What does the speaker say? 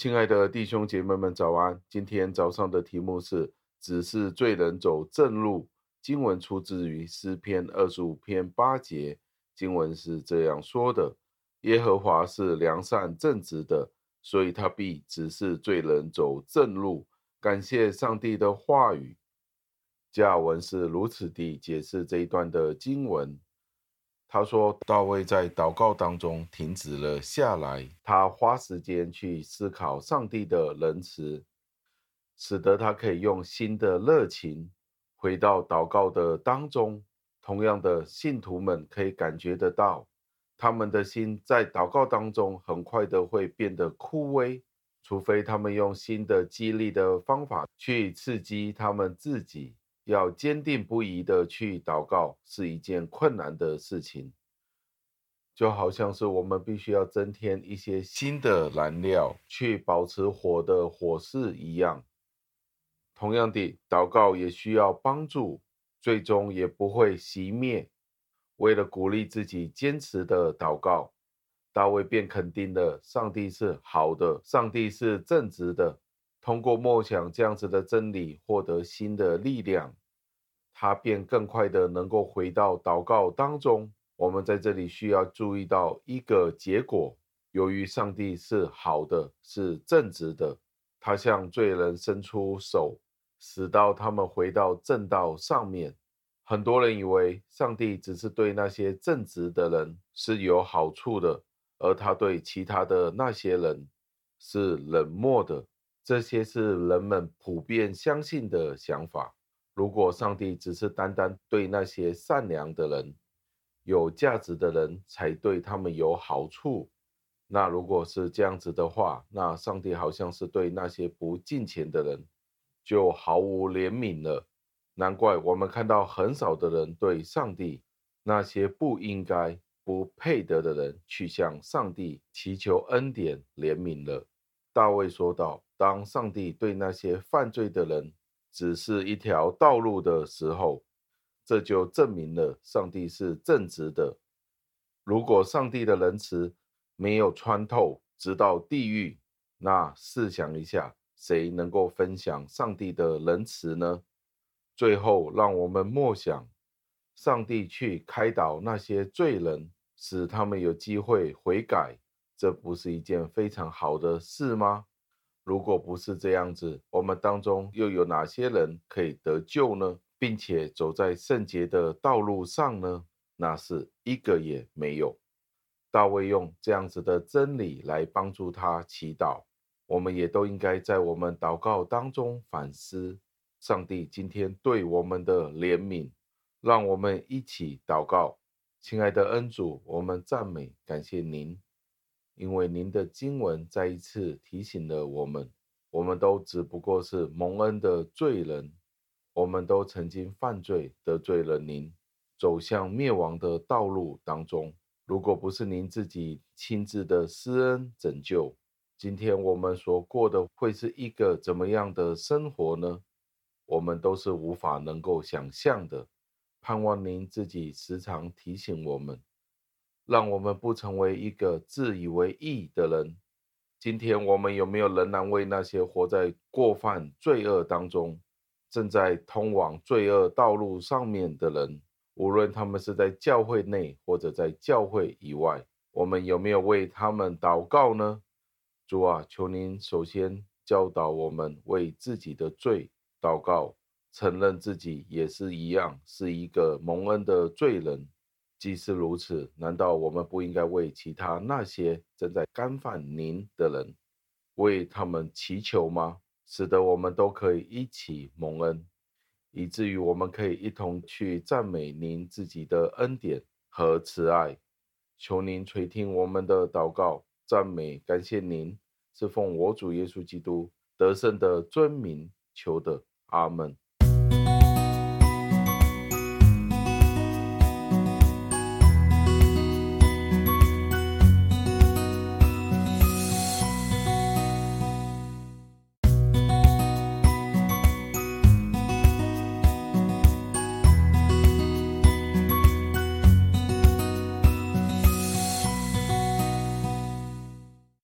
亲爱的弟兄姐妹们，早安！今天早上的题目是“只是罪人走正路”。经文出自于诗篇二十五篇八节，经文是这样说的：“耶和华是良善正直的，所以他必指示罪人走正路。”感谢上帝的话语。加文是如此地解释这一段的经文。他说，大卫在祷告当中停止了下来，他花时间去思考上帝的仁慈，使得他可以用新的热情回到祷告的当中。同样的，信徒们可以感觉得到，他们的心在祷告当中很快的会变得枯萎，除非他们用新的激励的方法去刺激他们自己。要坚定不移的去祷告是一件困难的事情，就好像是我们必须要增添一些新的燃料去保持火的火势一样。同样的，祷告也需要帮助，最终也不会熄灭。为了鼓励自己坚持的祷告，大卫便肯定了上帝是好的，上帝是正直的。通过默想这样子的真理，获得新的力量。他便更快的能够回到祷告当中。我们在这里需要注意到一个结果：由于上帝是好的，是正直的，他向罪人伸出手，使到他们回到正道上面。很多人以为上帝只是对那些正直的人是有好处的，而他对其他的那些人是冷漠的。这些是人们普遍相信的想法。如果上帝只是单单对那些善良的人、有价值的人才对他们有好处，那如果是这样子的话，那上帝好像是对那些不敬虔的人就毫无怜悯了。难怪我们看到很少的人对上帝那些不应该、不配得的人去向上帝祈求恩典、怜悯了。大卫说道：“当上帝对那些犯罪的人，只是一条道路的时候，这就证明了上帝是正直的。如果上帝的仁慈没有穿透，直到地狱，那试想一下，谁能够分享上帝的仁慈呢？最后，让我们默想，上帝去开导那些罪人，使他们有机会悔改，这不是一件非常好的事吗？如果不是这样子，我们当中又有哪些人可以得救呢？并且走在圣洁的道路上呢？那是一个也没有。大卫用这样子的真理来帮助他祈祷，我们也都应该在我们祷告当中反思上帝今天对我们的怜悯。让我们一起祷告，亲爱的恩主，我们赞美感谢您。因为您的经文再一次提醒了我们，我们都只不过是蒙恩的罪人，我们都曾经犯罪得罪了您，走向灭亡的道路当中。如果不是您自己亲自的施恩拯救，今天我们所过的会是一个怎么样的生活呢？我们都是无法能够想象的。盼望您自己时常提醒我们。让我们不成为一个自以为义的人。今天我们有没有仍然为那些活在过犯罪恶当中、正在通往罪恶道路上面的人，无论他们是在教会内或者在教会以外，我们有没有为他们祷告呢？主啊，求您首先教导我们为自己的罪祷告，承认自己也是一样是一个蒙恩的罪人。既是如此，难道我们不应该为其他那些正在干犯您的人，为他们祈求吗？使得我们都可以一起蒙恩，以至于我们可以一同去赞美您自己的恩典和慈爱。求您垂听我们的祷告，赞美感谢您，是奉我主耶稣基督得胜的尊名求的。阿门。